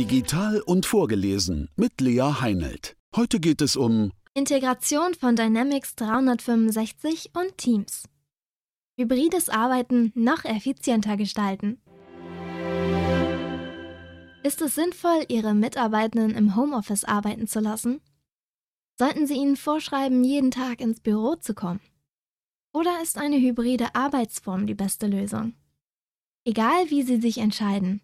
Digital und vorgelesen mit Lea Heinelt. Heute geht es um Integration von Dynamics 365 und Teams. Hybrides Arbeiten noch effizienter gestalten. Ist es sinnvoll, Ihre Mitarbeitenden im Homeoffice arbeiten zu lassen? Sollten Sie ihnen vorschreiben, jeden Tag ins Büro zu kommen? Oder ist eine hybride Arbeitsform die beste Lösung? Egal wie Sie sich entscheiden,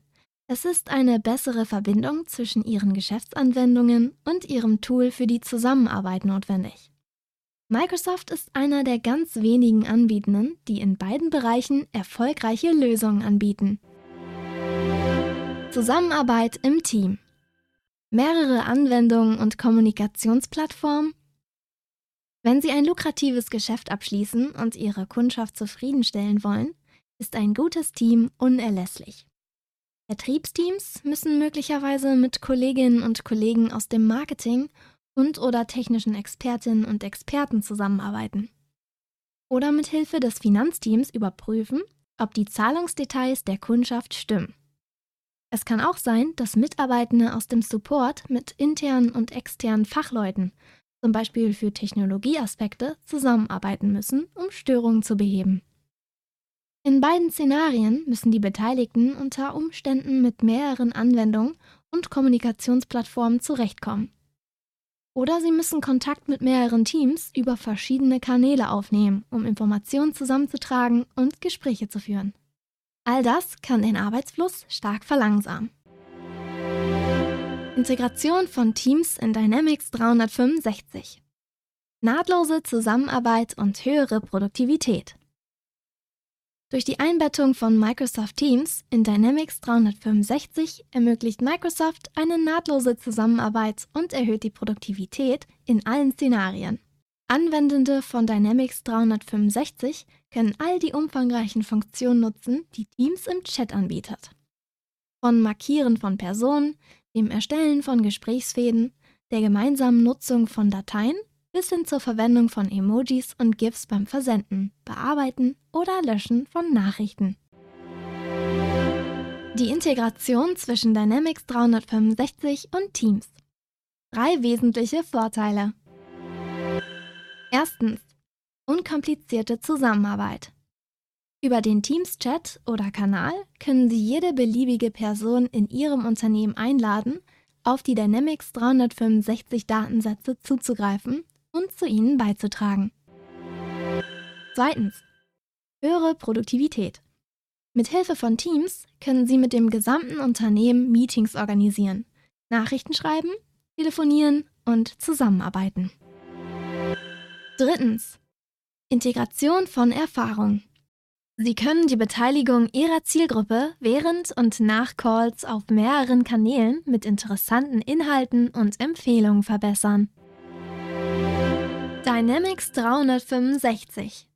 es ist eine bessere Verbindung zwischen Ihren Geschäftsanwendungen und Ihrem Tool für die Zusammenarbeit notwendig. Microsoft ist einer der ganz wenigen Anbietenden, die in beiden Bereichen erfolgreiche Lösungen anbieten. Zusammenarbeit im Team. Mehrere Anwendungen und Kommunikationsplattformen. Wenn Sie ein lukratives Geschäft abschließen und Ihre Kundschaft zufriedenstellen wollen, ist ein gutes Team unerlässlich. Vertriebsteams müssen möglicherweise mit Kolleginnen und Kollegen aus dem Marketing und oder technischen Expertinnen und Experten zusammenarbeiten. Oder mit Hilfe des Finanzteams überprüfen, ob die Zahlungsdetails der Kundschaft stimmen. Es kann auch sein, dass Mitarbeitende aus dem Support mit internen und externen Fachleuten, zum Beispiel für Technologieaspekte, zusammenarbeiten müssen, um Störungen zu beheben. In beiden Szenarien müssen die Beteiligten unter Umständen mit mehreren Anwendungen und Kommunikationsplattformen zurechtkommen. Oder sie müssen Kontakt mit mehreren Teams über verschiedene Kanäle aufnehmen, um Informationen zusammenzutragen und Gespräche zu führen. All das kann den Arbeitsfluss stark verlangsamen. Integration von Teams in Dynamics 365. Nahtlose Zusammenarbeit und höhere Produktivität. Durch die Einbettung von Microsoft Teams in Dynamics 365 ermöglicht Microsoft eine nahtlose Zusammenarbeit und erhöht die Produktivität in allen Szenarien. Anwendende von Dynamics 365 können all die umfangreichen Funktionen nutzen, die Teams im Chat anbietet. Von Markieren von Personen, dem Erstellen von Gesprächsfäden, der gemeinsamen Nutzung von Dateien bis hin zur Verwendung von Emojis und GIFs beim Versenden, Bearbeiten oder Löschen von Nachrichten. Die Integration zwischen Dynamics 365 und Teams. Drei wesentliche Vorteile. Erstens. Unkomplizierte Zusammenarbeit. Über den Teams-Chat oder Kanal können Sie jede beliebige Person in Ihrem Unternehmen einladen, auf die Dynamics 365 Datensätze zuzugreifen und zu ihnen beizutragen. Zweitens. Höhere Produktivität. Mit Hilfe von Teams können Sie mit dem gesamten Unternehmen Meetings organisieren, Nachrichten schreiben, telefonieren und zusammenarbeiten. Drittens. Integration von Erfahrung. Sie können die Beteiligung Ihrer Zielgruppe während und nach Calls auf mehreren Kanälen mit interessanten Inhalten und Empfehlungen verbessern. Dynamics 365.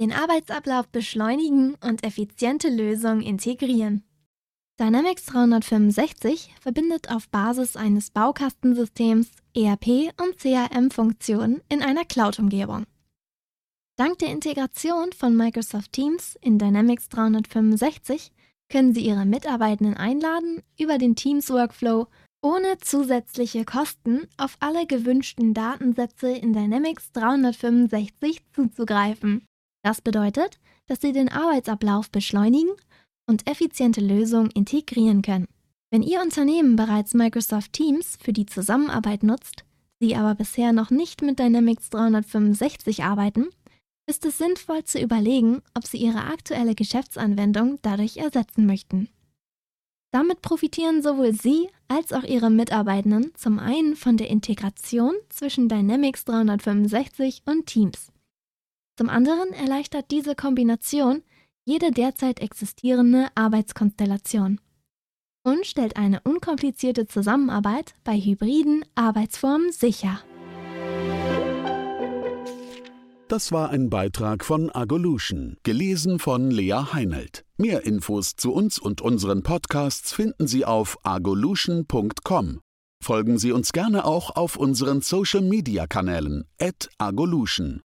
Den Arbeitsablauf beschleunigen und effiziente Lösungen integrieren. Dynamics 365 verbindet auf Basis eines Baukastensystems ERP und CRM-Funktionen in einer Cloud-Umgebung. Dank der Integration von Microsoft Teams in Dynamics 365 können Sie Ihre Mitarbeitenden einladen, über den Teams-Workflow ohne zusätzliche Kosten auf alle gewünschten Datensätze in Dynamics 365 zuzugreifen. Das bedeutet, dass Sie den Arbeitsablauf beschleunigen und effiziente Lösungen integrieren können. Wenn Ihr Unternehmen bereits Microsoft Teams für die Zusammenarbeit nutzt, Sie aber bisher noch nicht mit Dynamics 365 arbeiten, ist es sinnvoll zu überlegen, ob Sie Ihre aktuelle Geschäftsanwendung dadurch ersetzen möchten. Damit profitieren sowohl Sie als auch Ihre Mitarbeitenden zum einen von der Integration zwischen Dynamics 365 und Teams. Zum anderen erleichtert diese Kombination jede derzeit existierende Arbeitskonstellation und stellt eine unkomplizierte Zusammenarbeit bei hybriden Arbeitsformen sicher. Das war ein Beitrag von Agolution, gelesen von Lea Heinelt. Mehr Infos zu uns und unseren Podcasts finden Sie auf agolution.com. Folgen Sie uns gerne auch auf unseren Social Media Kanälen, agolution.